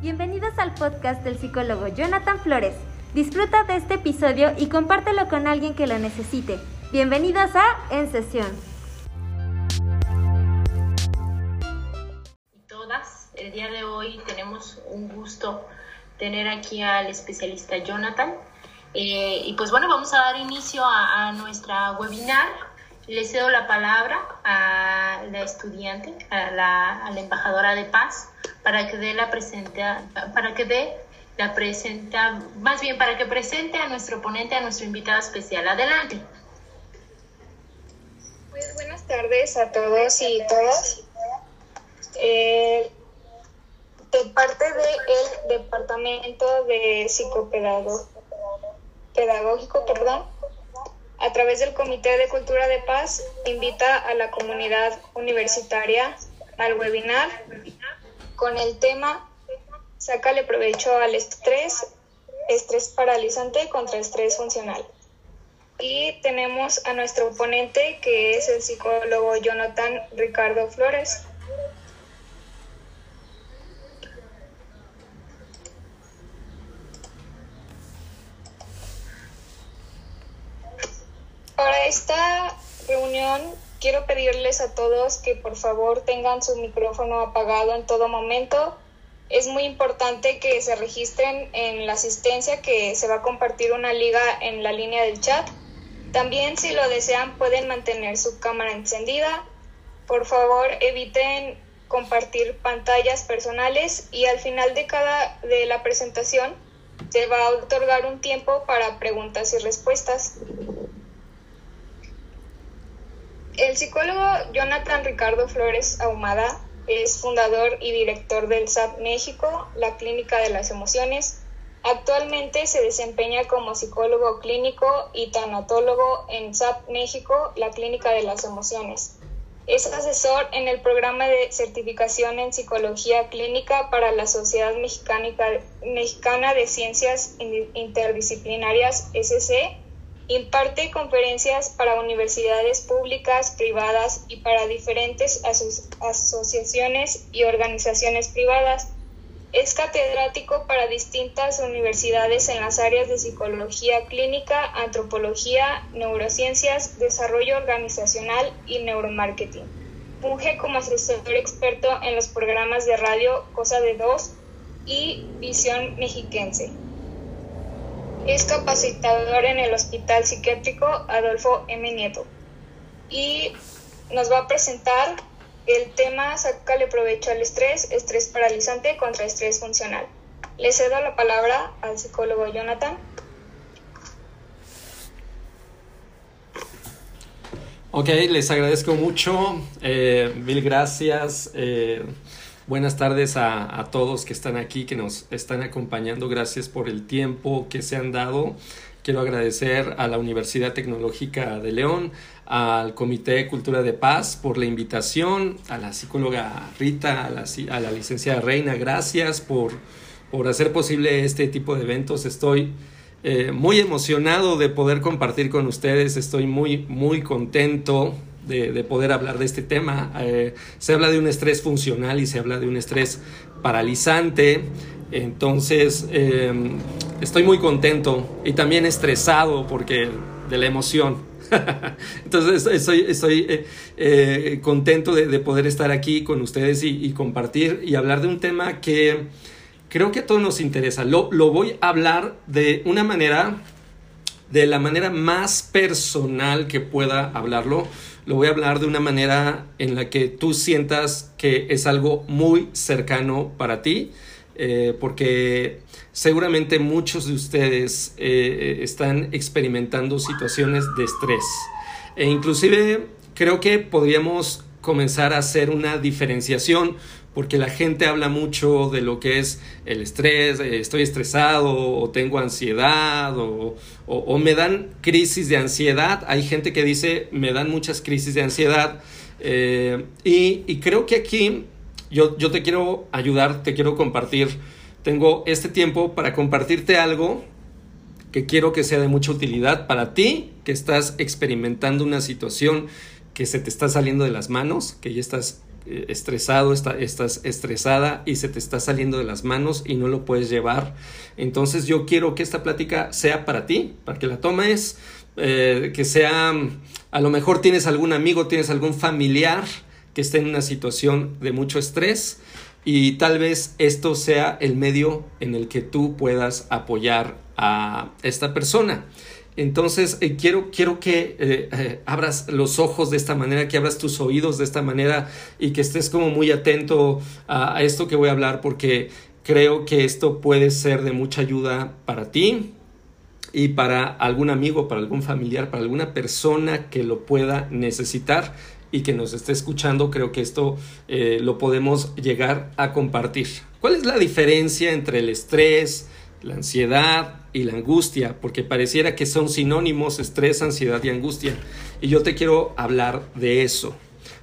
Bienvenidos al podcast del psicólogo Jonathan Flores. Disfruta de este episodio y compártelo con alguien que lo necesite. Bienvenidos a En Sesión. Y todas, el día de hoy tenemos un gusto tener aquí al especialista Jonathan. Eh, y pues bueno, vamos a dar inicio a, a nuestra webinar. Le cedo la palabra a la estudiante, a la, embajadora de paz, para que dé la presenta, para que dé la presenta, más bien para que presente a nuestro ponente, a nuestro invitado especial. Adelante. Pues buenas tardes a todos y todas. Eh, de parte del Departamento de Psicopedagógico, perdón, a través del Comité de Cultura de Paz, invita a la comunidad universitaria al webinar con el tema Sácale provecho al estrés, estrés paralizante contra estrés funcional. Y tenemos a nuestro oponente que es el psicólogo Jonathan Ricardo Flores. Para esta reunión quiero pedirles a todos que por favor tengan su micrófono apagado en todo momento. Es muy importante que se registren en la asistencia que se va a compartir una liga en la línea del chat. También si lo desean pueden mantener su cámara encendida. Por favor eviten compartir pantallas personales y al final de cada de la presentación se va a otorgar un tiempo para preguntas y respuestas. El psicólogo Jonathan Ricardo Flores Ahumada es fundador y director del SAP México, la Clínica de las Emociones. Actualmente se desempeña como psicólogo clínico y tanatólogo en SAP México, la Clínica de las Emociones. Es asesor en el programa de certificación en psicología clínica para la Sociedad Mexicana de Ciencias Interdisciplinarias SC Imparte conferencias para universidades públicas, privadas y para diferentes asociaciones y organizaciones privadas. Es catedrático para distintas universidades en las áreas de psicología clínica, antropología, neurociencias, desarrollo organizacional y neuromarketing. Funge como asesor experto en los programas de radio Cosa de Dos y Visión Mexiquense. Es capacitador en el Hospital Psiquiátrico Adolfo M. Nieto. Y nos va a presentar el tema Sácale provecho al estrés, estrés paralizante contra estrés funcional. Le cedo la palabra al psicólogo Jonathan. Ok, les agradezco mucho. Eh, mil gracias. Eh, Buenas tardes a, todos que están aquí, que nos están acompañando. Gracias por el tiempo que se han dado. Quiero agradecer a la Universidad Tecnológica de León, al Comité de Cultura de Paz por la invitación, a la psicóloga Rita, a la, a la licenciada Reina, gracias por, por hacer posible este tipo de eventos. Estoy eh, muy emocionado de poder compartir con ustedes, estoy muy, muy contento de, de, poder hablar de este tema. Eh, se habla de un estrés funcional y se habla de un estrés paralizante. Entonces, eh, estoy muy contento y también estresado porque de la emoción. Entonces, estoy, estoy eh, eh, contento de, de, poder estar aquí con ustedes y, y, compartir y hablar de un tema que creo que a todos nos interesa. Lo, lo voy a hablar de una manera, de la manera más personal que pueda hablarlo lo voy a hablar de una manera en la que tú sientas que es algo muy cercano para ti, eh, porque seguramente muchos de ustedes eh, están experimentando situaciones de estrés. E inclusive creo que podríamos comenzar a hacer una diferenciación porque la gente habla mucho de lo que es el estrés, eh, estoy estresado o tengo ansiedad o, me dan crisis de ansiedad. Hay gente que dice me dan muchas crisis de ansiedad eh, y, y, creo que aquí yo, yo te quiero ayudar, te quiero compartir. Tengo este tiempo para compartirte algo que quiero que sea de mucha utilidad para ti que estás experimentando una situación que se te está saliendo de las manos, que ya estás eh, estresado, estás estresada y se te está saliendo de las manos y no lo puedes llevar. Entonces yo quiero que esta plática sea para ti, para que la tomes, eh, que sea, a lo mejor tienes algún amigo, tienes algún familiar que esté en una situación de mucho estrés y tal vez esto sea el medio en el que tú puedas apoyar a esta persona. Entonces, eh, quiero, quiero que eh, eh, abras los ojos de esta manera, que abras tus oídos de esta manera y que estés como muy atento a, esto que voy a hablar porque creo que esto puede ser de mucha ayuda para ti y para algún amigo, para algún familiar, para alguna persona que lo pueda necesitar y que nos esté escuchando. Creo que esto lo podemos llegar a compartir. ¿Cuál es la diferencia entre el estrés, la ansiedad y la angustia, porque pareciera que son sinónimos estrés, ansiedad y angustia. Y yo te quiero hablar de eso.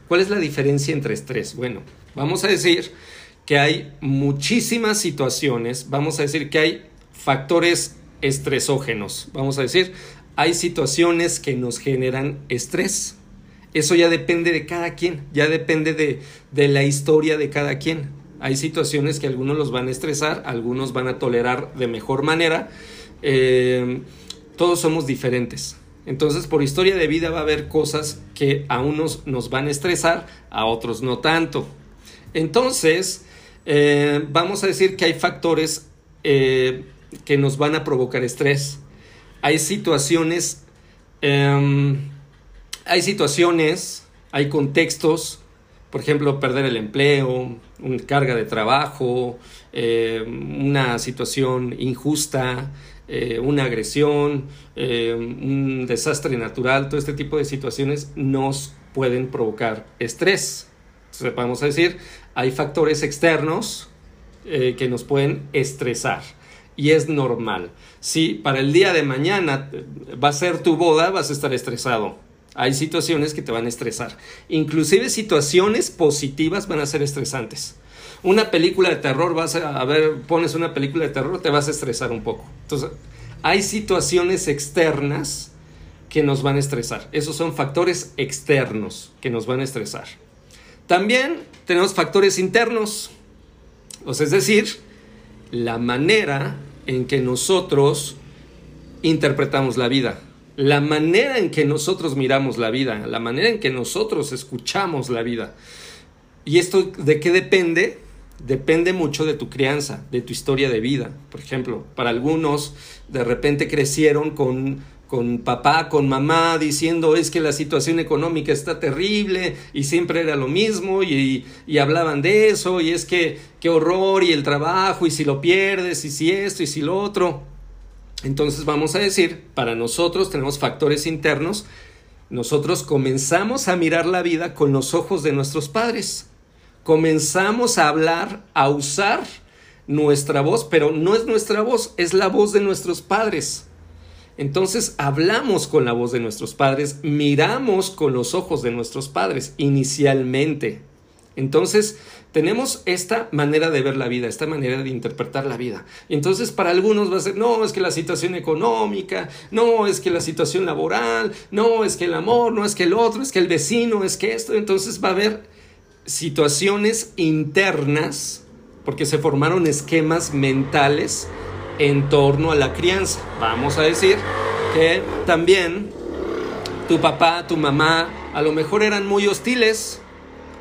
¿Cuál es la diferencia entre estrés? Bueno, vamos a decir que hay muchísimas situaciones, vamos a decir que hay factores estresógenos, vamos a decir, hay situaciones que nos generan estrés. Eso ya depende de cada quien, ya depende de, de la historia de cada quien. Hay situaciones que algunos los van a estresar, algunos van a tolerar de mejor manera. Eh, todos somos diferentes. Entonces, por historia de vida va a haber cosas que a unos nos van a estresar, a otros no tanto. Entonces, eh, vamos a decir que hay factores eh, que nos van a provocar estrés. Hay situaciones, em, hay situaciones, hay contextos por ejemplo, perder el empleo, una carga de trabajo, eh, una situación injusta, eh, una agresión, eh, un desastre natural, todo este tipo de situaciones nos pueden provocar estrés. Entonces, vamos a decir, hay factores externos que nos pueden estresar y es normal. Si para el día de mañana va a ser tu boda, vas a estar estresado hay situaciones que te van a estresar. Inclusive situaciones positivas van a ser estresantes. Una película de terror, vas a, ver, pones una película de terror, te vas a estresar un poco. Entonces, hay situaciones externas que nos van a estresar. Esos son factores externos que nos van a estresar. También tenemos factores internos. O sea, es decir, la manera en que nosotros interpretamos la vida la manera en que nosotros miramos la vida, la manera en que nosotros escuchamos la vida. ¿Y esto de qué depende? Depende mucho de tu crianza, de tu historia de vida. Por ejemplo, para algunos de repente crecieron con, con papá, con mamá, diciendo es que la situación económica está terrible y siempre era lo mismo y, y hablaban de eso y es que qué horror y el trabajo y si lo pierdes y si esto y si lo otro. Entonces vamos a decir, para nosotros tenemos factores internos, nosotros comenzamos a mirar la vida con los ojos de nuestros padres, comenzamos a hablar, a usar nuestra voz, pero no es nuestra voz, es la voz de nuestros padres. Entonces hablamos con la voz de nuestros padres, miramos con los ojos de nuestros padres inicialmente. Entonces tenemos esta manera de ver la vida, esta manera de interpretar la vida. Entonces para algunos va a ser, no, es que la situación económica, no, es que la situación laboral, no, es que el amor, no, es que el otro, es que el vecino, es que esto. Entonces va a haber situaciones internas, porque se formaron esquemas mentales en torno a la crianza. Vamos a decir que también tu papá, tu mamá, a lo mejor eran muy hostiles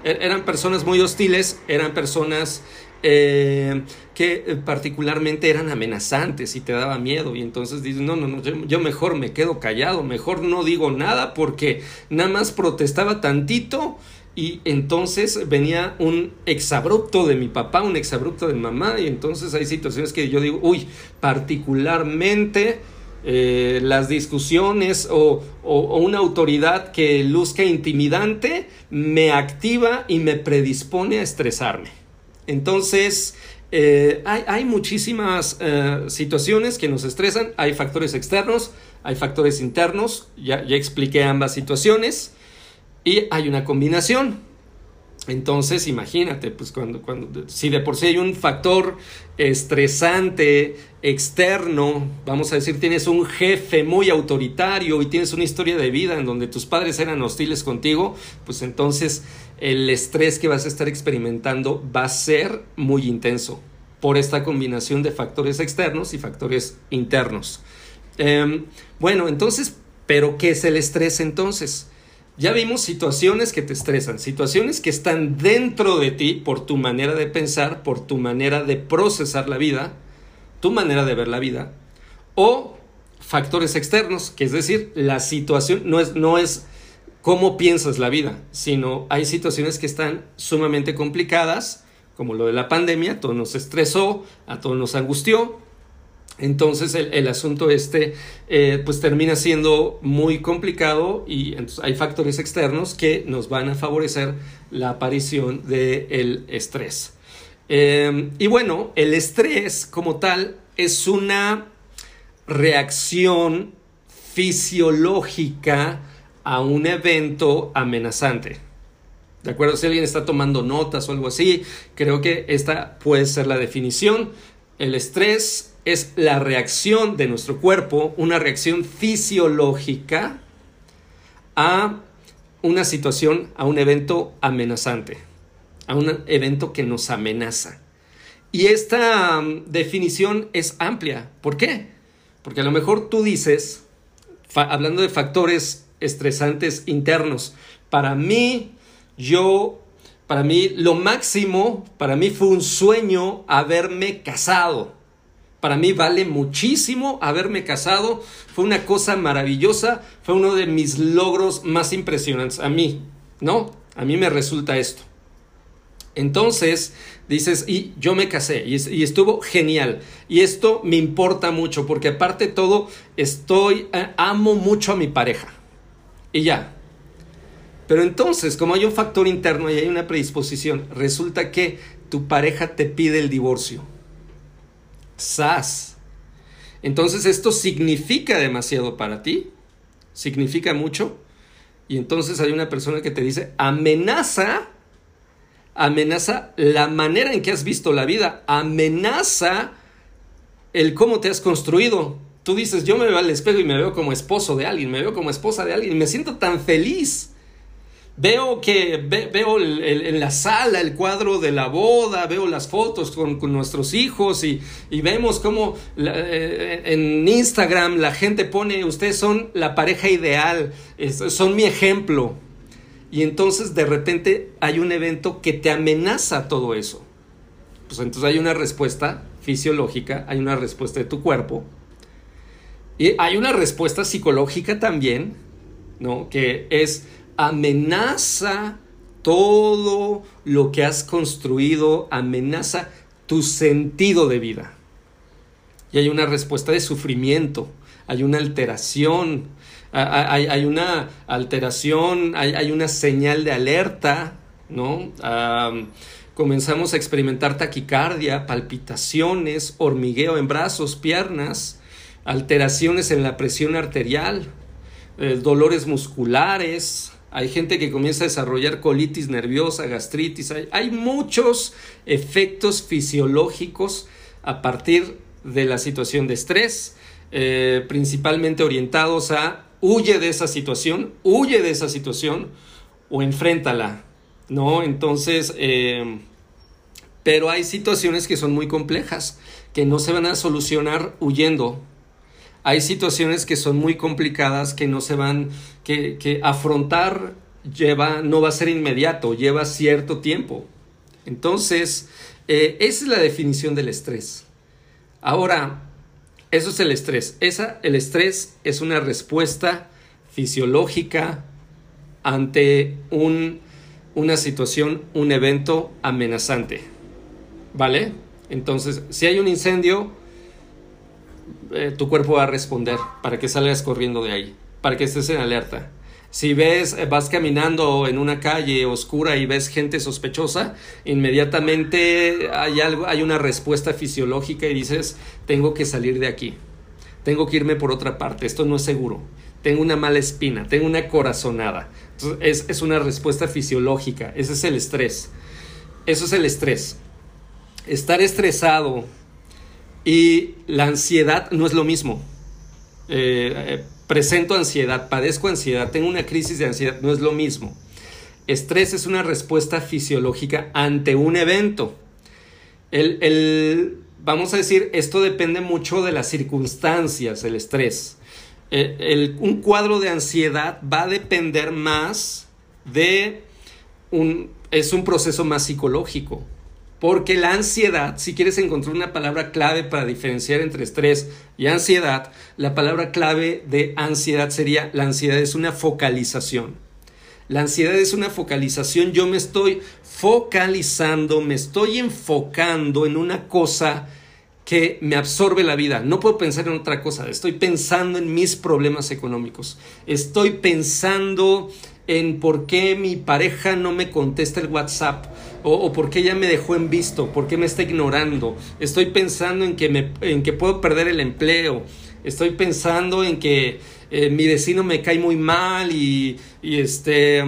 eran personas muy hostiles, eran personas eh, que eh, particularmente eran amenazantes y te daba miedo. Y entonces dices, no, no, no, yo, mejor me quedo callado, mejor no digo nada porque nada más protestaba tantito y entonces venía un exabrupto de mi papá, un exabrupto de mamá y entonces hay situaciones que yo digo, uy, particularmente eh, las discusiones o, una autoridad que luzca intimidante me activa y me predispone a estresarme. Entonces, eh, hay, muchísimas eh, situaciones que nos estresan, hay factores externos, hay factores internos, ya, ya expliqué ambas situaciones, y hay una combinación. Entonces, imagínate, pues cuando, cuando, si de por sí hay un factor estresante, externo, vamos a decir, tienes un jefe muy autoritario y tienes una historia de vida en donde tus padres eran hostiles contigo, pues entonces el estrés que vas a estar experimentando va a ser muy intenso por esta combinación de factores externos y factores internos. Em, bueno, entonces, ¿pero qué es el estrés entonces? Ya vimos situaciones que te estresan, situaciones que están dentro de ti por tu manera de pensar, por tu manera de procesar la vida, tu manera de ver la vida, o factores externos, que es decir, la situación no es, no es cómo piensas la vida, sino hay situaciones que están sumamente complicadas, como lo de la pandemia, todo nos estresó, a todos nos angustió, entonces el, asunto este eh, pues termina siendo muy complicado y hay factores externos que nos van a favorecer la aparición del estrés. Em, y bueno, el estrés como tal es una reacción fisiológica a un evento amenazante. ¿De acuerdo? Si alguien está tomando notas o algo así, creo que esta puede ser la definición. El estrés es la reacción de nuestro cuerpo, una reacción fisiológica a una situación, a un evento amenazante, a un evento que nos amenaza. Y esta um, definición es amplia. ¿Por qué? Porque a lo mejor tú dices, hablando de factores estresantes internos, para mí, yo, para mí, lo máximo, para mí fue un sueño haberme casado. Para mí vale muchísimo haberme casado. Fue una cosa maravillosa. Fue uno de mis logros más impresionantes. A mí, ¿no? A mí me resulta esto. Entonces, dices, y yo me casé y, estuvo genial. Y esto me importa mucho porque aparte de todo, estoy, eh, amo mucho a mi pareja. Y ya. Pero entonces, como hay un factor interno y hay una predisposición, resulta que tu pareja te pide el divorcio SAS. Entonces esto significa demasiado para ti, significa mucho, y entonces hay una persona que te dice, amenaza, amenaza la manera en que has visto la vida, amenaza el cómo te has construido. Tú dices, yo me veo al espejo y me veo como esposo de alguien, me veo como esposa de alguien, y me siento tan feliz. Veo que veo en la sala el cuadro de la boda, veo las fotos con, nuestros hijos y, vemos cómo eh, en Instagram la gente pone, ustedes son la pareja ideal, son mi ejemplo. Y entonces de repente hay un evento que te amenaza todo eso. Pues entonces hay una respuesta fisiológica, hay una respuesta de tu cuerpo y hay una respuesta psicológica también, ¿no? Que es amenaza todo lo que has construido, amenaza tu sentido de vida. Y hay una respuesta de sufrimiento, hay una alteración, hay, una alteración, hay, una señal de alerta, ¿no? comenzamos a experimentar taquicardia, palpitaciones, hormigueo en brazos, piernas, alteraciones en la presión arterial, eh, dolores musculares, hay gente que comienza a desarrollar colitis nerviosa, gastritis, hay, muchos efectos fisiológicos a partir de la situación de estrés, eh, principalmente orientados a huye de esa situación, huye de esa situación o enfréntala, ¿no? Entonces, eh, pero hay situaciones que son muy complejas, que no se van a solucionar huyendo, hay situaciones que son muy complicadas, que no se van, que, que afrontar lleva, no va a ser inmediato, lleva cierto tiempo. Entonces, eh, esa es la definición del estrés. Ahora, eso es el estrés. Esa, el estrés es una respuesta fisiológica ante un, una situación, un evento amenazante. ¿Vale? Entonces, si hay un incendio, eh, tu cuerpo va a responder para que salgas corriendo de ahí, para que estés en alerta. Si ves, eh, vas caminando en una calle oscura y ves gente sospechosa, inmediatamente hay algo, hay una respuesta fisiológica y dices, tengo que salir de aquí, tengo que irme por otra parte, esto no es seguro, tengo una mala espina, tengo una corazonada. Es, es una respuesta fisiológica, ese es el estrés. Eso es el estrés. Estar estresado y la ansiedad no es lo mismo. Eh, eh, presento ansiedad, padezco ansiedad, tengo una crisis de ansiedad, no es lo mismo. Estrés es una respuesta fisiológica ante un evento. El, vamos a decir, esto depende mucho de las circunstancias, el estrés. Eh, un cuadro de ansiedad va a depender más de un, es un proceso más psicológico. Porque la ansiedad, si quieres encontrar una palabra clave para diferenciar entre estrés y ansiedad, la palabra clave de ansiedad sería, la ansiedad es una focalización. La ansiedad es una focalización, yo me estoy focalizando, me estoy enfocando en una cosa que me absorbe la vida. No puedo pensar en otra cosa. Estoy pensando en mis problemas económicos. Estoy pensando en por qué mi pareja no me contesta el WhatsApp o, por qué ella me dejó en visto, por qué me está ignorando. Estoy pensando en que, me, en que puedo perder el empleo. Estoy pensando en que eh, mi vecino me cae muy mal y, y este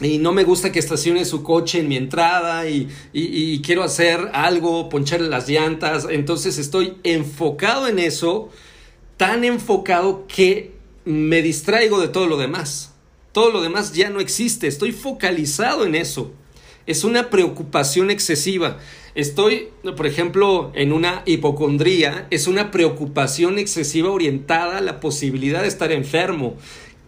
y no me gusta que estacione su coche en mi entrada y, y, quiero hacer algo, poncharle las llantas. Entonces estoy enfocado en eso, tan enfocado que me distraigo de todo lo demás. Todo lo demás ya no existe, estoy focalizado en eso. Es una preocupación excesiva. Estoy, por ejemplo, en una hipocondría, es una preocupación excesiva orientada a la posibilidad de estar enfermo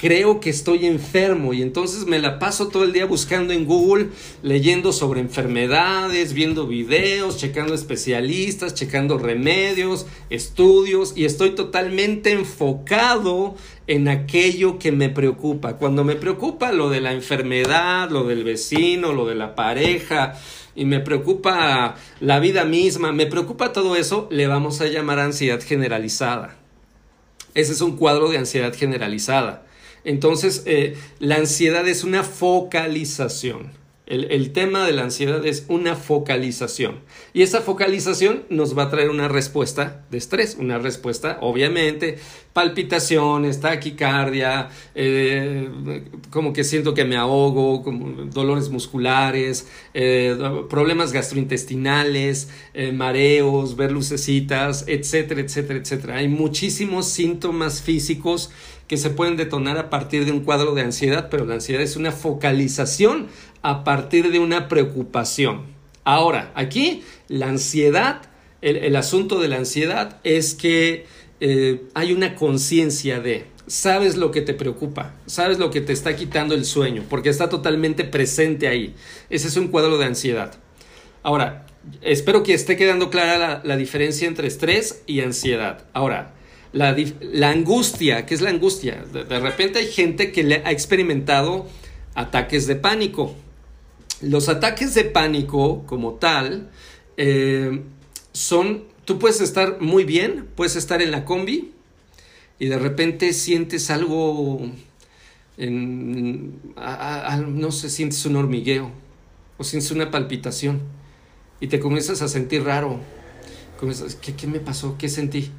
creo que estoy enfermo y entonces me la paso todo el día buscando en Google, leyendo sobre enfermedades, viendo videos, checando especialistas, checando remedios, estudios y estoy totalmente enfocado en aquello que me preocupa. Cuando me preocupa lo de la enfermedad, lo del vecino, lo de la pareja, y me preocupa la vida misma, me preocupa todo eso, le vamos a llamar ansiedad generalizada. Ese es un cuadro de ansiedad generalizada. Entonces, eh, la ansiedad es una focalización. El, tema de la ansiedad es una focalización. Y esa focalización nos va a traer una respuesta de estrés, una respuesta, obviamente, palpitaciones, taquicardia, eh, como que siento que me ahogo, dolores musculares, eh, problemas gastrointestinales, mareos, ver lucecitas, etcétera, etcétera, etcétera. Hay muchísimos síntomas físicos que se pueden detonar a partir de un cuadro de ansiedad, pero la ansiedad es una focalización a partir de una preocupación. Ahora, aquí la ansiedad, el, asunto de la ansiedad es que eh, hay una conciencia de, sabes lo que te preocupa, sabes lo que te está quitando el sueño, porque está totalmente presente ahí. Ese es un cuadro de ansiedad. Ahora, espero que esté quedando clara la, la diferencia entre estrés y ansiedad. Ahora, la, angustia, ¿qué es la angustia? De, repente hay gente que le ha experimentado ataques de pánico. Los ataques de pánico como tal eh, son, tú puedes estar muy bien, puedes estar en la combi y de repente sientes algo, en, no sé, sientes un hormigueo o sientes una palpitación y te comienzas a sentir raro. ¿qué, ¿Qué me pasó? ¿Qué sentí?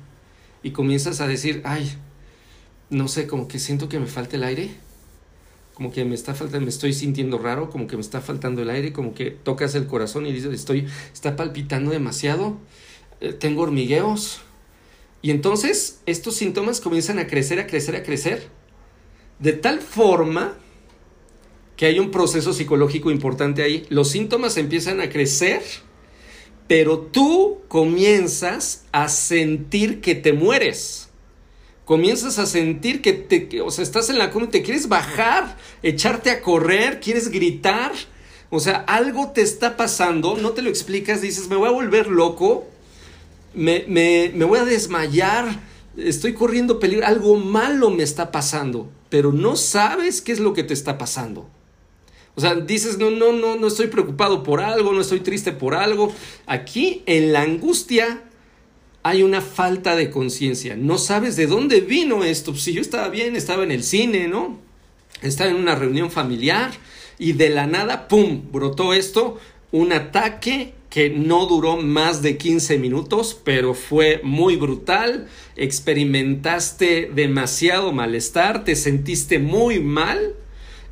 Y comienzas a decir, ay, no sé, como que siento que me falta el aire, como que me está faltando, me estoy sintiendo raro, como que me está faltando el aire, como que tocas el corazón y dices, estoy, está palpitando demasiado, eh, tengo hormigueos. Y entonces estos síntomas comienzan a crecer, a crecer, a crecer, de tal forma que hay un proceso psicológico importante ahí. Los síntomas empiezan a crecer pero tú comienzas a sentir que te mueres. Comienzas a sentir que te, o sea, estás en la cuna y te quieres bajar, echarte a correr, quieres gritar. O sea, algo te está pasando, no te lo explicas, dices, me voy a volver loco, me, me, me voy a desmayar, estoy corriendo peligro, algo malo me está pasando, pero no sabes qué es lo que te está pasando. O sea, dices, no, no, no, no estoy preocupado por algo, no estoy triste por algo. Aquí en la angustia hay una falta de conciencia. No sabes de dónde vino esto. Si yo estaba bien, estaba en el cine, ¿no? Estaba en una reunión familiar y de la nada, ¡pum!, brotó esto, un ataque que no duró más de 15 minutos, pero fue muy brutal, experimentaste demasiado malestar, te sentiste muy mal,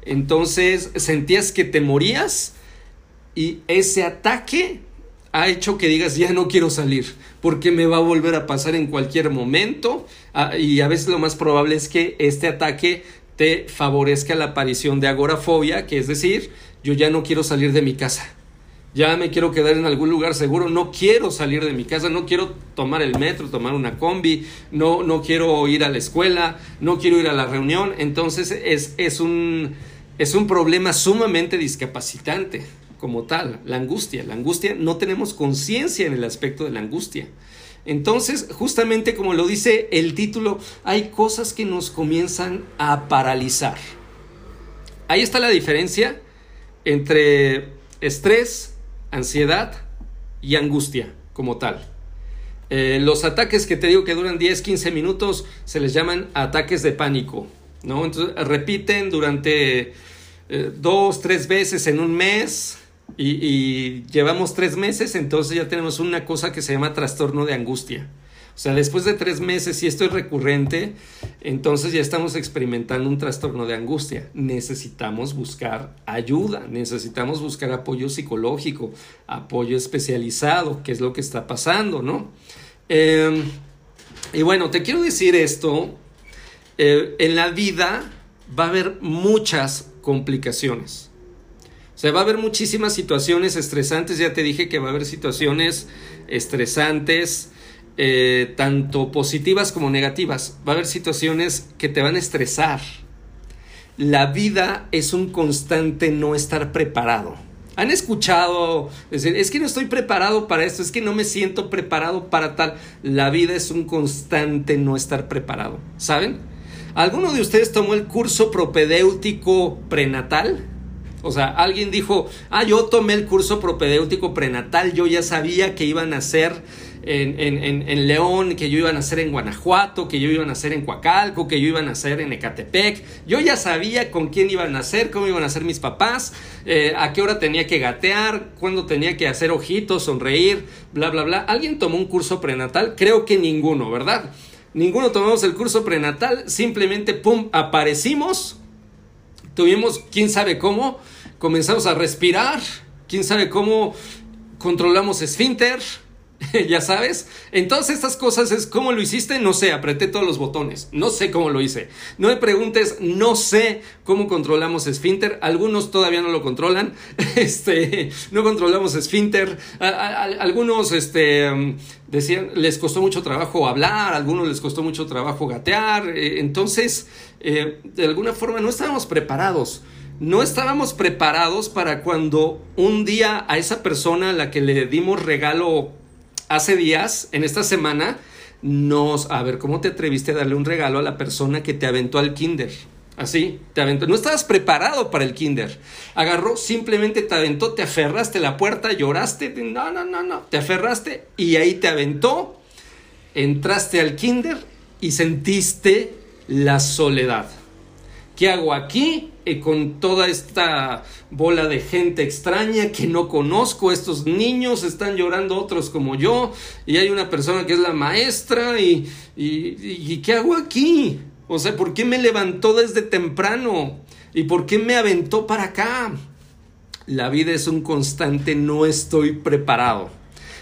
entonces sentías que te morías y ese ataque ha hecho que digas ya no quiero salir porque me va a volver a pasar en cualquier momento. Ah, y a veces lo más probable es que este ataque te favorezca la aparición de agorafobia, que es decir, yo ya no quiero salir de mi casa. Ya me quiero quedar en algún lugar seguro, no quiero salir de mi casa, no quiero tomar el metro, tomar una combi, no, no quiero ir a la escuela, no quiero ir a la reunión. Entonces es, es, un, es un problema sumamente discapacitante como tal, la angustia. La angustia, no tenemos conciencia en el aspecto de la angustia. Entonces, justamente como lo dice el título, hay cosas que nos comienzan a paralizar. Ahí está la diferencia entre estrés, ansiedad y angustia como tal. Eh, los ataques que te digo que duran 10, 15 minutos se les llaman ataques de pánico, ¿no? Entonces repiten durante eh, dos, tres veces en un mes, y, llevamos tres meses, entonces ya tenemos una cosa que se llama trastorno de angustia. O sea, después de tres meses, si esto es recurrente, entonces ya estamos experimentando un trastorno de angustia. Necesitamos buscar ayuda, necesitamos buscar apoyo psicológico, apoyo especializado, que es lo que está pasando, ¿no? Em, y bueno, te quiero decir esto, eh, en la vida va a haber muchas complicaciones. O sea, va a haber muchísimas situaciones estresantes, ya te dije que va a haber situaciones estresantes, eh, tanto positivas como negativas. Va a haber situaciones que te van a estresar. La vida es un constante no estar preparado. ¿Han escuchado decir, es que no estoy preparado para esto, es que no me siento preparado para tal? La vida es un constante no estar preparado. ¿Saben? ¿Alguno de ustedes tomó el curso propedéutico prenatal? O sea, alguien dijo, ah, yo tomé el curso propedéutico prenatal, yo ya sabía que iban a ser en, León, que yo iba a nacer en Guanajuato, que yo iba a nacer en Coacalco, que yo iba a nacer en Ecatepec. Yo ya sabía con quién iban a nacer, cómo iban a ser mis papás, eh, a qué hora tenía que gatear, cuándo tenía que hacer ojitos, sonreír, bla, bla, bla. ¿Alguien tomó un curso prenatal? Creo que ninguno, ¿verdad? Ninguno tomamos el curso prenatal, simplemente, ¡pum!, aparecimos, tuvimos quién sabe cómo, comenzamos a respirar, quién sabe cómo controlamos esfínter, ya sabes. Entonces estas cosas es cómo lo hiciste, no sé, apreté todos los botones, no sé cómo lo hice. No me preguntes, no sé cómo controlamos esfínter, algunos todavía no lo controlan, este, no controlamos esfínter, algunos, este, decían, les costó mucho trabajo hablar, algunos les costó mucho trabajo gatear, eh, entonces, eh, de alguna forma no estábamos preparados. No estábamos preparados para cuando un día a esa persona a la que le dimos regalo hace días, en esta semana, nos, a ver, ¿cómo te atreviste a darle un regalo a la persona que te aventó al kinder? Así, te aventó. No estabas preparado para el kinder. Agarró, simplemente te aventó, te aferraste a la puerta, lloraste. No, no, no, no. Te aferraste y ahí te aventó. Entraste al kinder y sentiste la soledad. ¿Qué hago aquí? Eh, con toda esta bola de gente extraña que no conozco. Estos niños están llorando otros como yo. Y hay una persona que es la maestra. Y, y, ¿qué hago aquí? O sea, ¿por qué me levantó desde temprano? ¿Y por qué me aventó para acá? La vida es un constante, no estoy preparado.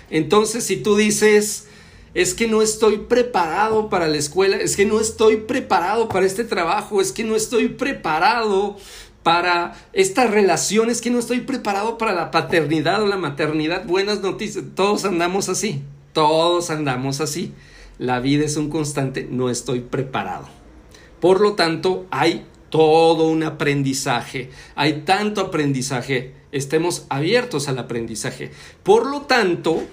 Entonces, si tú dices, es que no estoy preparado para la escuela, es que no estoy preparado para este trabajo, es que no estoy preparado para esta relación, es que no estoy preparado para la paternidad o la maternidad. Buenas noticias, todos andamos así, todos andamos así. La vida es un constante, no estoy preparado. Por lo tanto, hay todo un aprendizaje, hay tanto aprendizaje, estemos abiertos al aprendizaje. Por lo tanto,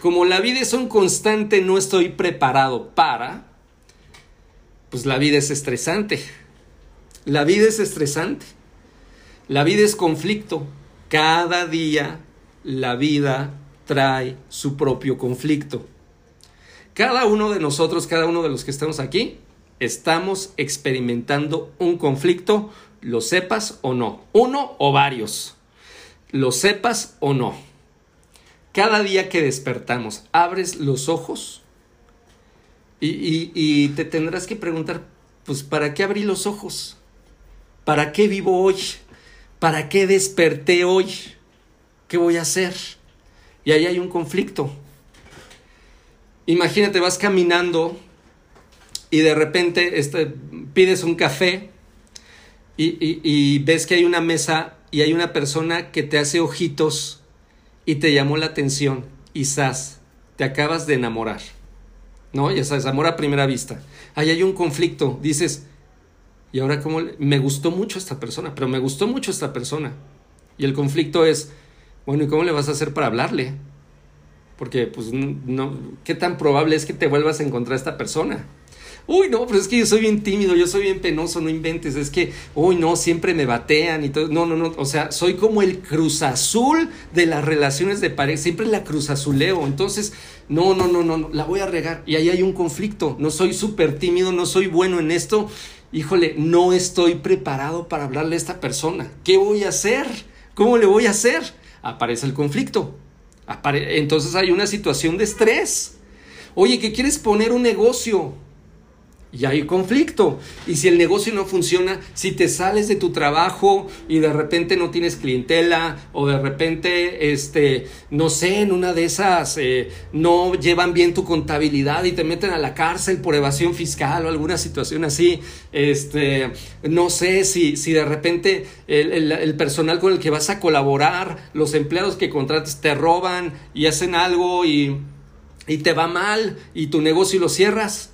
como la vida es un constante, no estoy preparado para, pues la vida es estresante. La vida es estresante. La vida es conflicto. Cada día la vida trae su propio conflicto. Cada uno de nosotros, cada uno de los que estamos aquí, estamos experimentando un conflicto, lo sepas o no, uno o varios. lo sepas o no. Cada día que despertamos, abres los ojos y, y te tendrás que preguntar, pues, ¿para qué abrí los ojos? ¿Para qué vivo hoy? ¿Para qué desperté hoy? ¿Qué voy a hacer? Y ahí hay un conflicto. Imagínate, vas caminando y de repente este, pides un café y, ves que hay una mesa y hay una persona que te hace ojitos y te llamó la atención y sas, te acabas de enamorar. ¿No? Ya sabes, amor a primera vista. Ahí hay un conflicto. Dices, ¿y ahora cómo? Me gustó mucho esta persona, pero me gustó mucho esta persona. Y el conflicto es, bueno, ¿y cómo le vas a hacer para hablarle? Porque, pues, no, ¿qué tan probable es que te vuelvas a encontrar a esta persona? Uy, no, pero es que yo soy bien tímido, yo soy bien penoso, no inventes, es que, uy, no, siempre me batean y todo. No, no, no, o sea, soy como el cruz azul de las relaciones de pareja, siempre la cruz azuleo. Entonces, no, no, no, no, la voy a regar. Y ahí hay un conflicto. No soy súper tímido, no soy bueno en esto. Híjole, no estoy preparado para hablarle a esta persona. ¿Qué voy a hacer? ¿Cómo le voy a hacer? Aparece el conflicto. Entonces hay una situación de estrés. Oye, ¿qué quieres poner un negocio? Y hay conflicto. Y si el negocio no funciona, si te sales de tu trabajo y de repente no tienes clientela o de repente, este, no sé, en una de esas eh, no llevan bien tu contabilidad y te meten a la cárcel por evasión fiscal o alguna situación así, este, no sé si, si de repente el, el personal con el que vas a colaborar, los empleados que contrates te roban y hacen algo y, y te va mal y tu negocio lo cierras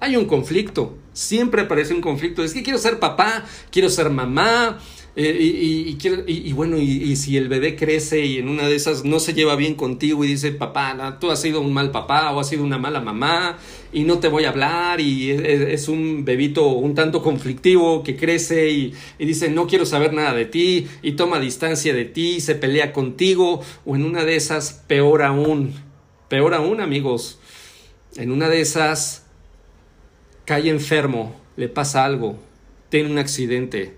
hay un conflicto, siempre aparece un conflicto. Es que quiero ser papá, quiero ser mamá, eh, y, y, bueno, y, si el bebé crece y en una de esas no se lleva bien contigo y dice, papá, tú has sido un mal papá o has sido una mala mamá y no te voy a hablar y es, un bebito un tanto conflictivo que crece y, dice, no quiero saber nada de ti y toma distancia de ti, se pelea contigo o en una de esas, peor aún, peor aún amigos, en una de esas cae enfermo, le pasa algo, tiene un accidente,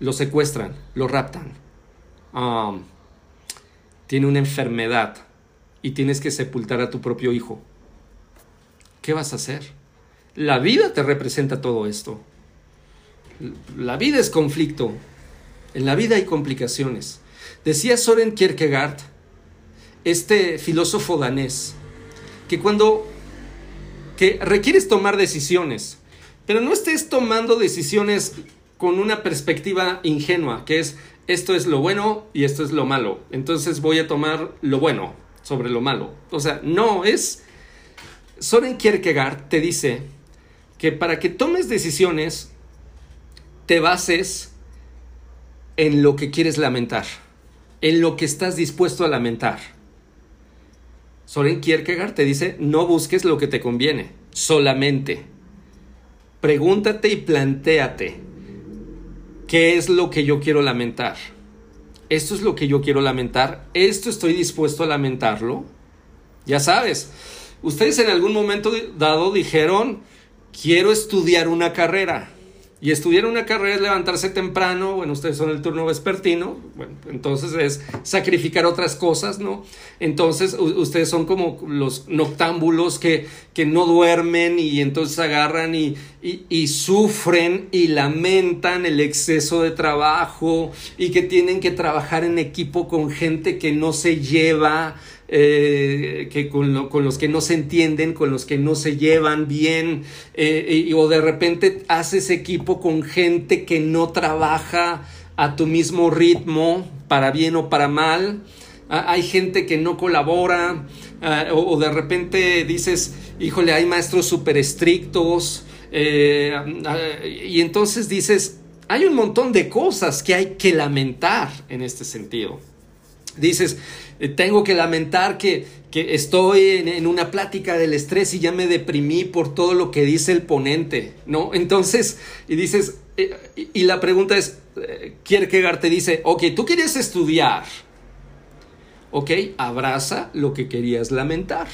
lo secuestran, lo raptan, tiene una enfermedad y tienes que sepultar a tu propio hijo. ¿Qué vas a hacer? La vida te representa todo esto. La vida es conflicto. En la vida hay complicaciones. Decía Soren Kierkegaard, este filósofo danés, que cuando que requieres tomar decisiones, pero no estés tomando decisiones con una perspectiva ingenua, que es esto es lo bueno y esto es lo malo. Entonces voy a tomar lo bueno sobre lo malo. O sea, no es... Soren Kierkegaard te dice que para que tomes decisiones te bases en lo que quieres lamentar, en lo que estás dispuesto a lamentar. Soren Kierkegaard te dice, no busques lo que te conviene, solamente. Pregúntate y plantéate, ¿qué es lo que yo quiero lamentar? ¿Esto es lo que yo quiero lamentar? ¿Esto estoy dispuesto a lamentarlo? Ya sabes, ustedes en algún momento dado dijeron, quiero estudiar una carrera. Y estudiar una carrera es levantarse temprano, bueno, ustedes son el turno vespertino, bueno, entonces es sacrificar otras cosas, ¿no? Entonces ustedes son como los noctámbulos que, que no duermen y entonces agarran y, y, sufren y lamentan el exceso de trabajo y que tienen que trabajar en equipo con gente que no se lleva, eh, que con, los que no se entienden, con los que no se llevan bien, eh, o de repente haces equipo con gente que no trabaja a tu mismo ritmo, para bien o para mal. Ah, hay gente que no colabora, ah, o, de repente dices, híjole, hay maestros súper estrictos, eh, ah, y entonces dices, hay un montón de cosas que hay que lamentar en este sentido. Dices, eh, tengo que lamentar que, que estoy en, una plática del estrés y ya me deprimí por todo lo que dice el ponente, ¿no? Entonces, y dices, eh, y, la pregunta es, Kierkegaard te dice, ok, tú quieres estudiar, ok, abraza lo que querías lamentar.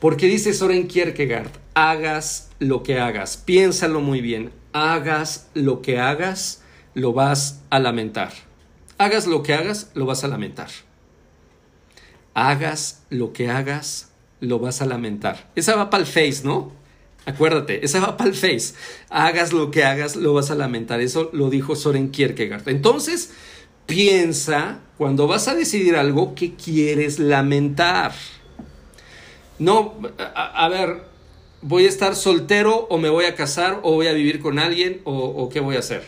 Porque dice Soren Kierkegaard, hagas lo que hagas, piénsalo muy bien, hagas lo que hagas, lo vas a lamentar. Hagas lo que hagas, lo vas a lamentar. Hagas lo que hagas, lo vas a lamentar. Esa va para el face, ¿no? Acuérdate, esa va para el face. Hagas lo que hagas, lo vas a lamentar. Eso lo dijo Soren Kierkegaard. Entonces, piensa cuando vas a decidir algo que quieres lamentar. No, a, ver, voy a estar soltero o me voy a casar o voy a vivir con alguien o, qué voy a hacer.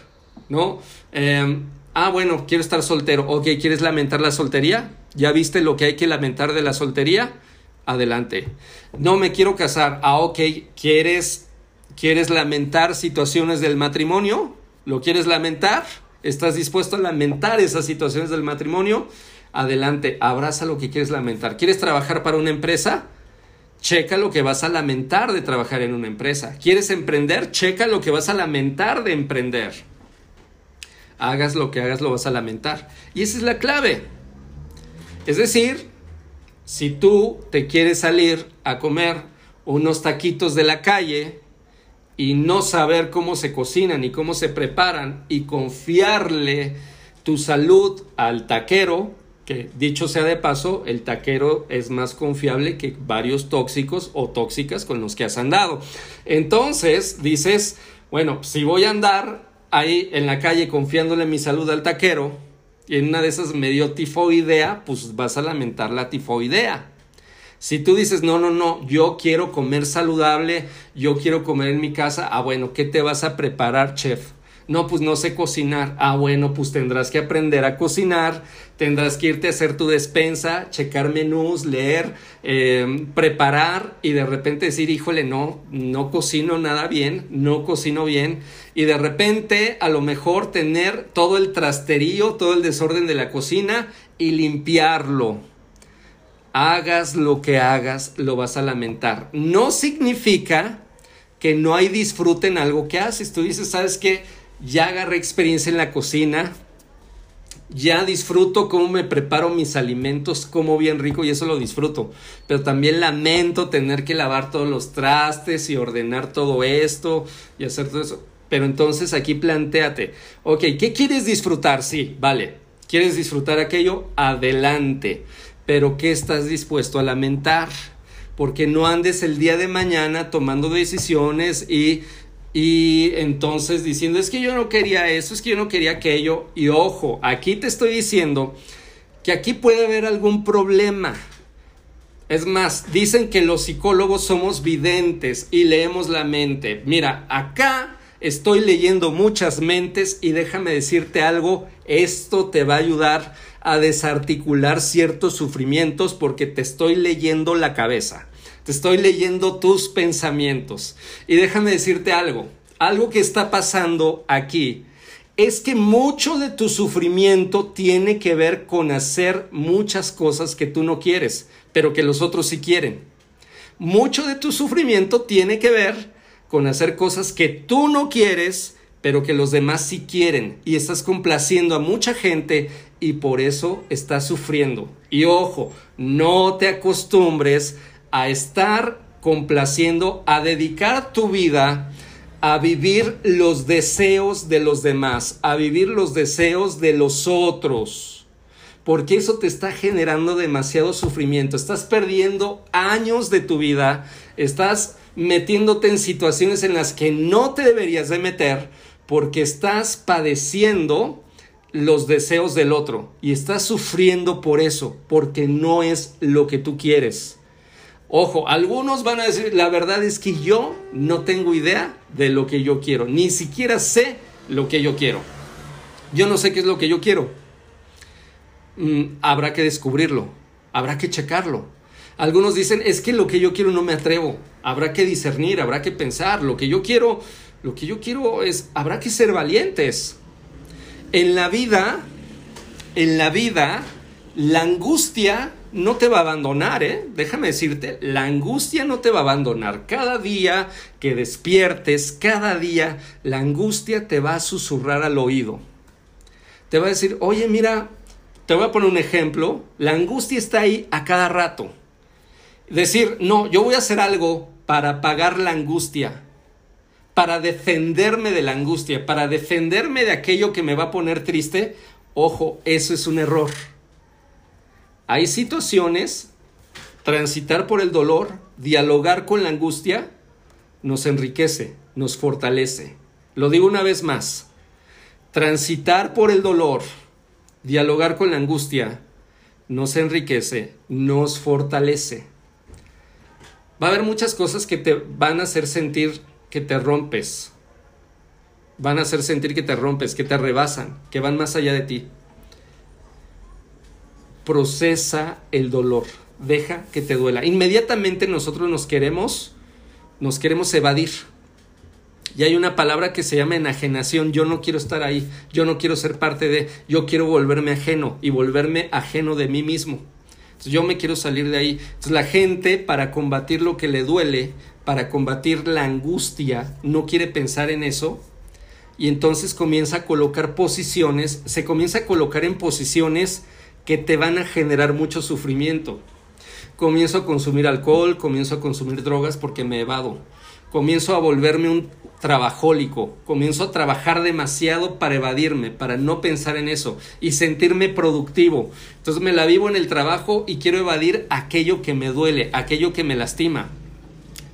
¿No? Em, ah, bueno, quiero estar soltero. Ok, ¿quieres lamentar la soltería? ¿Ya viste lo que hay que lamentar de la soltería? Adelante. No me quiero casar. Ah, ok, ¿quieres, ¿quieres lamentar situaciones del matrimonio? ¿Lo quieres lamentar? ¿Estás dispuesto a lamentar esas situaciones del matrimonio? Adelante, abraza lo que quieres lamentar. ¿Quieres trabajar para una empresa? checa lo que vas a lamentar de trabajar en una empresa. ¿Quieres emprender? Checa lo que vas a lamentar de emprender. Hagas lo que hagas, lo vas a lamentar. Y esa es la clave. Es decir, si tú te quieres salir a comer unos taquitos de la calle y no saber cómo se cocinan y cómo se preparan y confiarle tu salud al taquero, que dicho sea de paso, el taquero es más confiable que varios tóxicos o tóxicas con los que has andado. Entonces dices, bueno, si voy a andar ahí en la calle confiándole mi salud al taquero y en una de esas me dio tifoidea, pues vas a lamentar la tifoidea. Si tú dices, no, no, no, yo quiero comer saludable, yo quiero comer en mi casa, ah, bueno, ¿qué te vas a preparar, chef? No, pues no sé cocinar. Ah, bueno, pues tendrás que aprender a cocinar, tendrás que irte a hacer tu despensa, checar menús, leer, eh, preparar y de repente decir, híjole, no, no cocino nada bien, no cocino bien. Y de repente a lo mejor tener todo el trasterío, todo el desorden de la cocina y limpiarlo. Hagas lo que hagas, lo vas a lamentar. No significa que no hay disfrute en algo que haces. Tú dices, ¿sabes qué? Ya agarré experiencia en la cocina, ya disfruto cómo me preparo mis alimentos, como bien rico y eso lo disfruto. Pero también lamento tener que lavar todos los trastes y ordenar todo esto y hacer todo eso. Pero entonces aquí planteate, ok, ¿qué quieres disfrutar? Sí, vale. ¿Quieres disfrutar aquello? Adelante. Pero ¿qué estás dispuesto a lamentar? Porque no andes el día de mañana tomando decisiones y y entonces diciendo, es que yo no quería eso, es que yo no quería aquello. Y ojo, aquí te estoy diciendo que aquí puede haber algún problema. Es más, dicen que los psicólogos somos videntes y leemos la mente. Mira, acá estoy leyendo muchas mentes y déjame decirte algo, esto te va a ayudar a desarticular ciertos sufrimientos porque te estoy leyendo la cabeza. Te estoy leyendo tus pensamientos. Y déjame decirte algo, algo que está pasando aquí es que mucho de tu sufrimiento tiene que ver con hacer muchas cosas que tú no quieres, pero que los otros sí quieren. Mucho de tu sufrimiento tiene que ver con hacer cosas que tú no quieres, pero que los demás sí quieren. Y estás complaciendo a mucha gente y por eso estás sufriendo. Y ojo, no te acostumbres a estar complaciendo, a dedicar tu vida a vivir los deseos de los demás, a vivir los deseos de los otros, porque eso te está generando demasiado sufrimiento, estás perdiendo años de tu vida, estás metiéndote en situaciones en las que no te deberías de meter porque estás padeciendo los deseos del otro. Y estás sufriendo por eso, porque no es lo que tú quieres. Ojo, algunos van a decir, la verdad es que yo no tengo idea de lo que yo quiero, ni siquiera sé lo que yo quiero. Yo no sé qué es lo que yo quiero. Mm, habrá que descubrirlo, habrá que checarlo. Algunos dicen, es que lo que yo quiero no me atrevo. Habrá que discernir, habrá que pensar. Lo que yo quiero, lo que yo quiero es, habrá que ser valientes. En la vida, en la vida, la angustia no te va a abandonar, ¿eh? Déjame decirte, la angustia no te va a abandonar. Cada día que despiertes, cada día, la angustia te va a susurrar al oído. Te va a decir, oye, mira, te voy a poner un ejemplo, la angustia está ahí a cada rato. Decir, no, yo voy a hacer algo para pagar la angustia. para defenderme de la angustia, para defenderme de aquello que me va a poner triste, ojo, eso es un error. Hay situaciones, transitar por el dolor, dialogar con la angustia, nos enriquece, nos fortalece. Lo digo una vez más, transitar por el dolor, dialogar con la angustia, nos enriquece, nos fortalece. Va a haber muchas cosas que te van a hacer sentir que te rompes. Van a hacer sentir que te rompes, que te rebasan, que van más allá de ti. Procesa el dolor, deja que te duela. Inmediatamente nosotros nos queremos nos queremos evadir. Y hay una palabra que se llama enajenación. Yo no quiero estar ahí, yo no quiero ser parte de, yo quiero volverme ajeno y volverme ajeno de mí mismo. Entonces yo me quiero salir de ahí. La gente para combatir lo que le duele, para combatir la angustia, no quiere pensar en eso. Y entonces comienza a colocar posiciones, se comienza a colocar en posiciones que te van a generar mucho sufrimiento. Comienzo a consumir alcohol, comienzo a consumir drogas porque me evado. Comienzo a volverme un trabajólico, comienzo a trabajar demasiado para evadirme, para no pensar en eso y sentirme productivo. Entonces me la vivo en el trabajo y quiero evadir aquello que me duele, aquello que me lastima.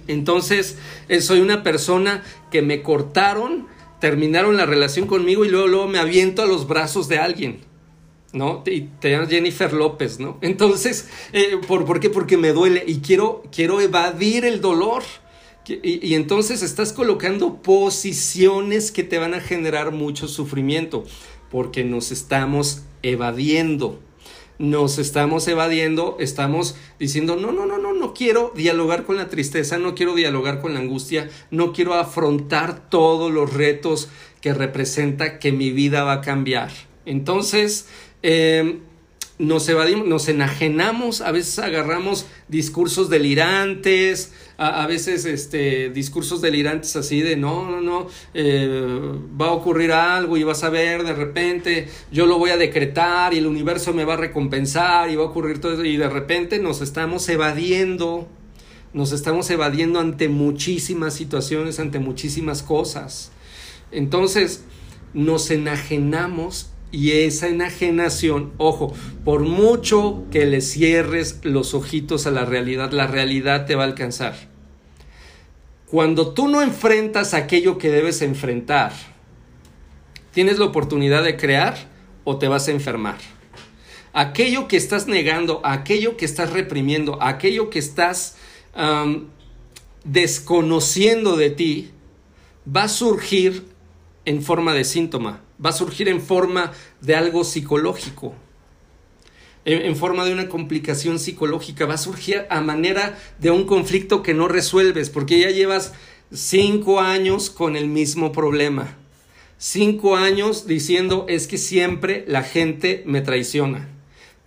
Entonces eh, soy una persona que me cortaron, terminaron la relación conmigo y luego, luego me aviento a los brazos de alguien. ¿No? Y te llamas Jennifer López, ¿no? Entonces, eh, ¿por, ¿por, qué? Porque me duele y quiero, quiero evadir el dolor. Y, y, entonces estás colocando posiciones que te van a generar mucho sufrimiento, porque nos estamos evadiendo. Nos estamos evadiendo, estamos diciendo, no, no, no, no, no quiero dialogar con la tristeza, no quiero dialogar con la angustia, no quiero afrontar todos los retos que representa que mi vida va a cambiar. Entonces, eh, nos evadimos, nos enajenamos, a veces agarramos discursos delirantes, a, veces este, discursos delirantes así de no, no, no, eh, va a ocurrir algo y vas a ver de repente, yo lo voy a decretar y el universo me va a recompensar y va a ocurrir todo eso y de repente nos estamos evadiendo, nos estamos evadiendo ante muchísimas situaciones, ante muchísimas cosas. Entonces, nos enajenamos y esa enajenación, ojo, por mucho que le cierres los ojitos a la realidad, la realidad te va a alcanzar. Cuando tú no enfrentas aquello que debes enfrentar, tienes la oportunidad de crear o te vas a enfermar. Aquello que estás negando, aquello que estás reprimiendo, aquello que estás desconociendo de ti, va a surgir en forma de síntoma va a surgir en forma de algo psicológico, en, forma de una complicación psicológica, va a surgir a manera de un conflicto que no resuelves, porque ya llevas cinco años con el mismo problema, cinco años diciendo es que siempre la gente me traiciona.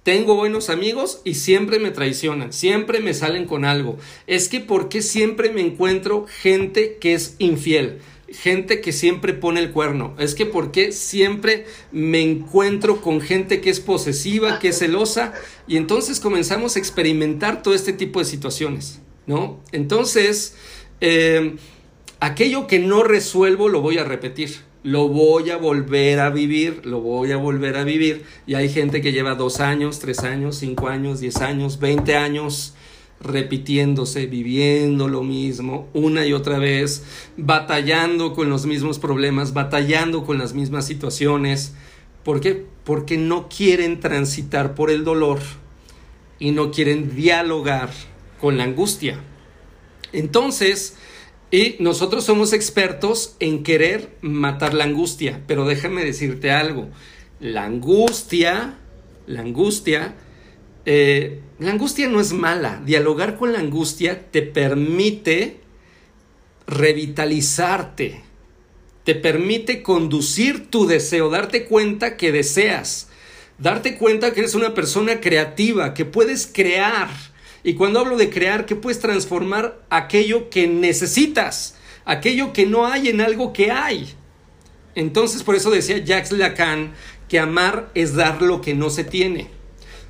Tengo buenos amigos y siempre me traicionan, siempre me salen con algo. Es que ¿por qué siempre me encuentro gente que es infiel? Gente que siempre pone el cuerno. Es que ¿por qué siempre me encuentro con gente que es posesiva, que es celosa? Y entonces comenzamos a experimentar todo este tipo de situaciones, ¿no? Entonces, eh, aquello que no resuelvo lo voy a repetir. Lo voy a volver a vivir, lo voy a volver a vivir. Y hay gente que lleva dos años, tres años, cinco años, diez años, veinte años repitiéndose, viviendo lo mismo una y otra vez, batallando con los mismos problemas, batallando con las mismas situaciones. ¿Por qué? Porque no quieren transitar por el dolor y no quieren dialogar con la angustia. Entonces, y nosotros somos expertos en querer matar la angustia, pero déjame decirte algo, la angustia, la angustia eh, la angustia no es mala. Dialogar con la angustia te permite revitalizarte, te permite conducir tu deseo, darte cuenta que deseas, darte cuenta que eres una persona creativa, que puedes crear. Y cuando hablo de crear, que puedes transformar aquello que necesitas, aquello que no hay en algo que hay. Entonces, por eso decía Jacques Lacan que amar es dar lo que no se tiene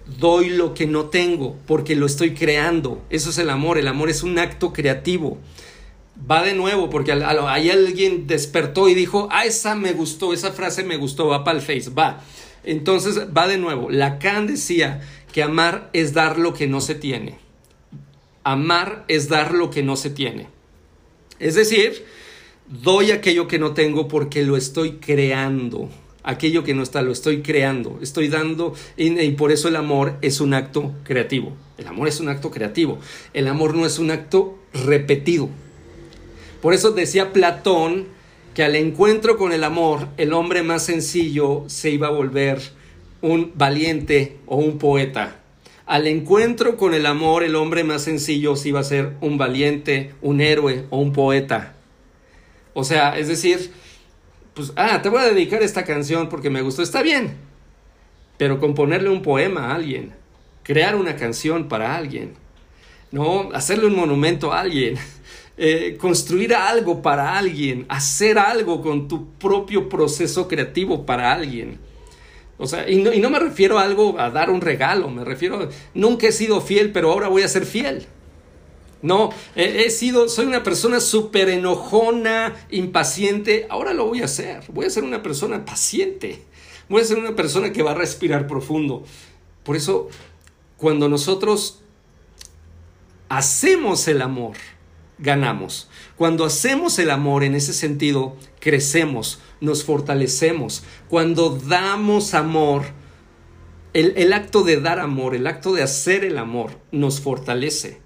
doy lo que no tengo porque lo estoy creando. Eso es el amor. El amor es un acto creativo. va de nuevo, porque ahí alguien despertó y dijo, ah, esa me gustó, esa frase me gustó, va para el Face, va. Entonces va de nuevo. Lacan decía que amar es dar lo que no se tiene. Amar es dar lo que no se tiene. Es decir, doy aquello que no tengo porque lo estoy creando. Aquello que no está, lo estoy creando. Estoy dando, y, por eso el amor es un acto creativo. El amor es un acto creativo. El amor no es un acto repetido. Por eso decía Platón que al encuentro con el amor, el hombre más sencillo se iba a volver un valiente o un poeta. Al encuentro con el amor, el hombre más sencillo se iba a ser un valiente, un héroe o un poeta. O sea, es decir, pues, ah, te voy a dedicar esta canción porque me gustó, está bien, pero componerle un poema a alguien, crear una canción para alguien, no, hacerle un monumento a alguien, eh, construir algo para alguien, hacer algo con tu propio proceso creativo para alguien. O sea, y no, me refiero a algo, a dar un regalo, me refiero, nunca he sido fiel, pero ahora voy a ser fiel. No, he, sido, soy una persona súper enojona, impaciente, ahora lo voy a hacer, voy a ser una persona paciente, voy a ser una persona que va a respirar profundo. Por eso, cuando nosotros hacemos el amor, ganamos. Cuando hacemos el amor en ese sentido, crecemos, nos fortalecemos. Cuando damos amor, el, acto de dar amor, el acto de hacer el amor, nos fortalece,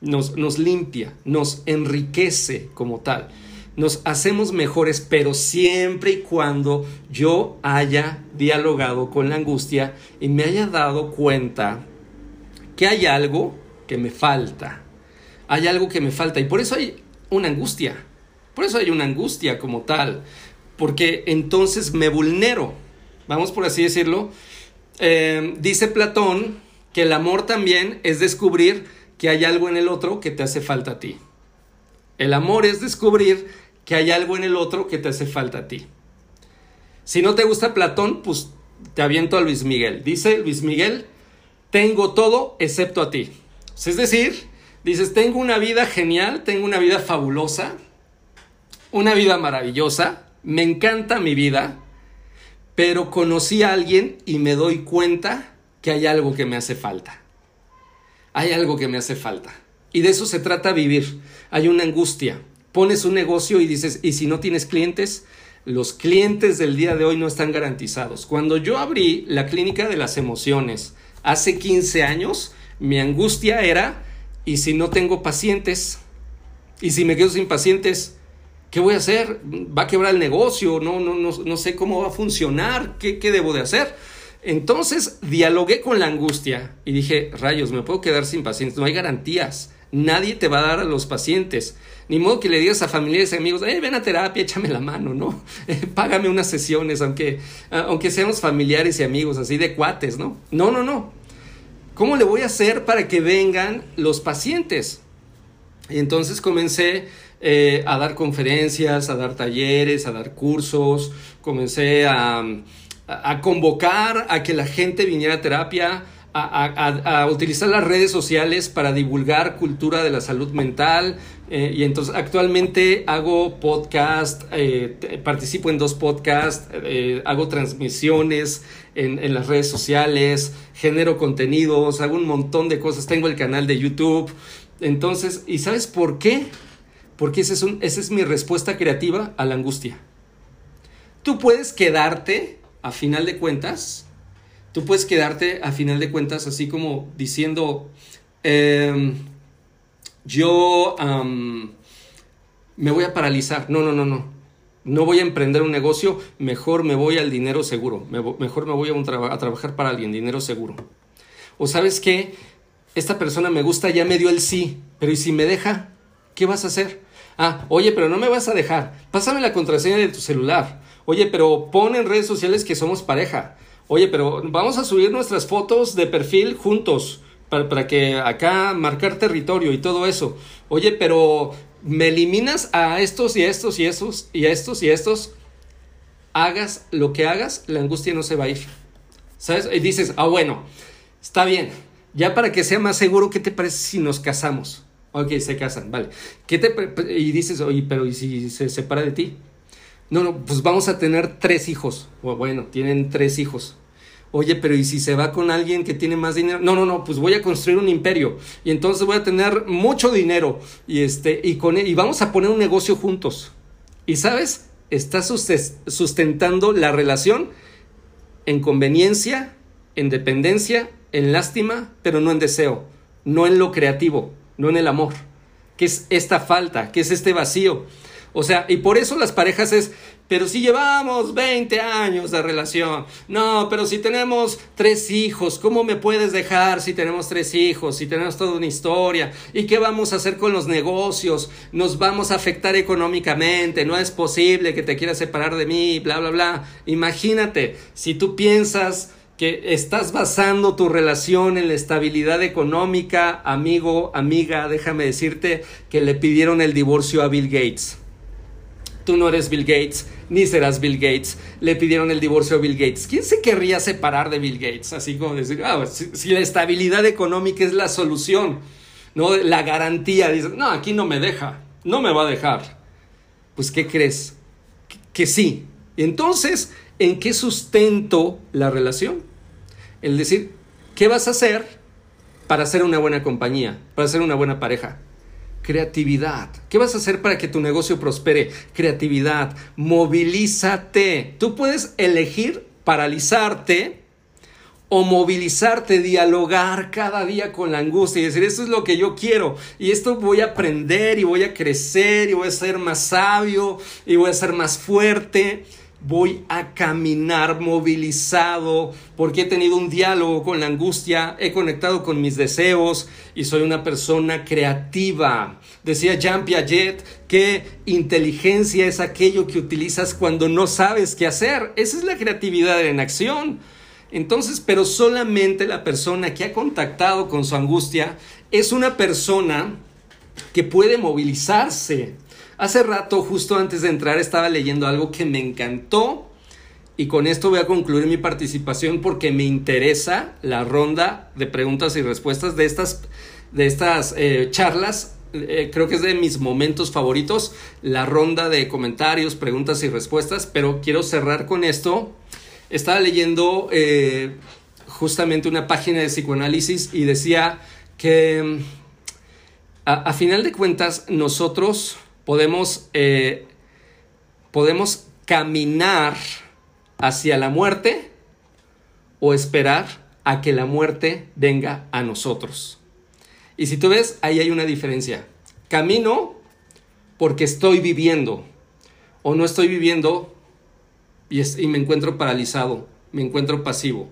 nos, limpia, nos enriquece como tal. Nos hacemos mejores, pero siempre y cuando yo haya dialogado con la angustia y me haya dado cuenta que hay algo que me falta. Hay algo que me falta y por eso hay una angustia. Por eso hay una angustia como tal. Porque entonces me vulnero. Vamos por así decirlo. Eh, dice Platón que el amor también es descubrir que hay algo en el otro que te hace falta a ti. El amor es descubrir que hay algo en el otro que te hace falta a ti. Si no te gusta Platón, pues te aviento a Luis Miguel. Dice Luis Miguel, tengo todo excepto a ti. Es decir, dices, tengo una vida genial, tengo una vida fabulosa, una vida maravillosa, me encanta mi vida, pero conocí a alguien y me doy cuenta que hay algo que me hace falta. Hay algo que me hace falta. Y de eso se trata vivir. Hay una angustia. Pones un negocio y dices, ¿y si no tienes clientes? Los clientes del día de hoy no están garantizados. Cuando yo abrí la clínica de las emociones hace 15 años, mi angustia era, ¿y si no tengo pacientes? ¿Y si me quedo sin pacientes? ¿Qué voy a hacer? ¿Va a quebrar el negocio? No, no, no, no sé cómo va a funcionar. ¿Qué, ¿Qué debo de hacer? Entonces dialogué con la angustia y dije, rayos, me puedo quedar sin pacientes, no hay garantías, nadie te va a dar a los pacientes, ni modo que le digas a familiares y amigos, eh, ven a terapia, échame la mano, ¿no? págame unas sesiones, aunque, aunque seamos familiares y amigos, así de cuates, ¿no? No, no, no, ¿Cómo le voy a hacer para que vengan los pacientes? Y entonces comencé eh, a dar conferencias, a dar talleres, a dar cursos, comencé a, convocar a que la gente viniera a terapia, a, utilizar las redes sociales para divulgar cultura de la salud mental. Eh, y entonces actualmente hago podcast, eh, participo en dos podcasts, hago transmisiones en, las redes sociales, genero contenidos, hago un montón de cosas, tengo el canal de YouTube. Entonces, ¿y sabes por qué? Porque esa es mi respuesta creativa a la angustia. Tú puedes quedarte, a final de cuentas, tú puedes quedarte a final de cuentas así como diciendo, em, yo me voy a paralizar. No, no, no, no no voy a emprender un negocio, mejor me voy al dinero seguro, mejor me voy a, a trabajar para alguien, dinero seguro. O sabes qué, esta persona me gusta, ya me dio el sí, pero ¿y si me deja? ¿Qué vas a hacer? Ah, oye, pero no me vas a dejar, pásame la contraseña de tu celular. Oye, pero pon en redes sociales que somos pareja. Oye, pero vamos a subir nuestras fotos de perfil juntos para, para que acá marcar territorio y todo eso. Oye, pero me eliminas a estos y a estos y a estos y a estos y a estos, hagas lo que hagas, la angustia no se va a ir. ¿Sabes? Y dices, ah, bueno, está bien, ya para que sea más seguro, ¿qué te parece si nos casamos? Ok, se casan, vale. ¿Qué te y dices, oye, pero ¿y si se separa de ti? No, no, pues vamos a tener tres hijos. Bueno, tienen tres hijos. Oye, pero ¿y si se va con alguien que tiene más dinero? No, no, no, pues voy a construir un imperio y entonces voy a tener mucho dinero y este y con y vamos a poner un negocio juntos. Y sabes, estás sustentando la relación en conveniencia, en dependencia, en lástima, pero no en deseo, no en lo creativo, no en el amor. ¿Qué es esta falta? ¿Qué es este vacío? O sea, y por eso las parejas es, pero si llevamos 20 años de relación, no, pero si tenemos tres hijos, ¿cómo me puedes dejar si tenemos tres hijos, si tenemos toda una historia? ¿Y qué vamos a hacer con los negocios? Nos vamos a afectar económicamente, no es posible que te quieras separar de mí, bla, bla, bla. Imagínate, si tú piensas que estás basando tu relación en la estabilidad económica, amigo, amiga, déjame decirte que le pidieron el divorcio a Bill Gates tú no eres Bill Gates, ni serás Bill Gates. Le pidieron el divorcio a Bill Gates. ¿Quién se querría separar de Bill Gates? Así como decir, ah, si, la estabilidad económica es la solución, ¿no? La garantía. Dice, no, aquí no me deja, no me va a dejar. Pues, ¿qué crees? Que, que sí. Entonces, ¿en qué sustento la relación? El decir, ¿qué vas a hacer para ser una buena compañía, para ser una buena pareja? Creatividad. ¿Qué vas a hacer para que tu negocio prospere? Creatividad. Movilízate. Tú puedes elegir paralizarte o movilizarte, dialogar cada día con la angustia y decir, esto es lo que yo quiero y esto voy a aprender y voy a crecer y voy a ser más sabio y voy a ser más fuerte voy a caminar movilizado porque he tenido un diálogo con la angustia, he conectado con mis deseos y soy una persona creativa. Decía Jean Piaget que inteligencia es aquello que utilizas cuando no sabes qué hacer. Esa es la creatividad en acción. Entonces, pero solamente la persona que ha contactado con su angustia es una persona que puede movilizarse Hace rato, justo antes de entrar, estaba leyendo algo que me encantó y con esto voy a concluir mi participación porque me interesa la ronda de preguntas y respuestas de estas, de estas eh, charlas. Eh, creo que es de mis momentos favoritos, la ronda de comentarios, preguntas y respuestas, pero quiero cerrar con esto. Estaba leyendo eh, justamente una página de psicoanálisis y decía que a final de cuentas nosotros podemos, eh, podemos caminar hacia la muerte o esperar a que la muerte venga a nosotros. Y si tú ves, ahí hay una diferencia. Camino porque estoy viviendo o no estoy viviendo y, y me encuentro paralizado, me encuentro pasivo,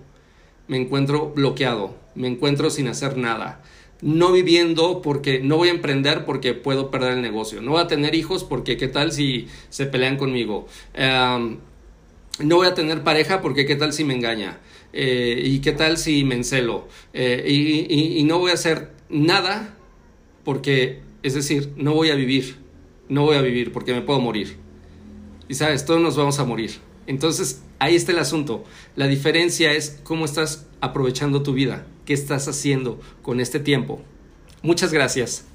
me encuentro bloqueado, me encuentro sin hacer nada no viviendo porque no voy a emprender porque puedo perder el negocio, no voy a tener hijos porque qué tal si se pelean conmigo, no voy a tener pareja porque qué tal si me engaña, eh, y qué tal si me encelo, eh, y, y no voy a hacer nada porque, es decir, no voy a vivir, no voy a vivir porque me puedo morir. Y sabes, todos nos vamos a morir. Entonces, ahí está el asunto. La diferencia es cómo estás aprovechando tu vida. ¿Qué estás haciendo con este tiempo? Muchas gracias.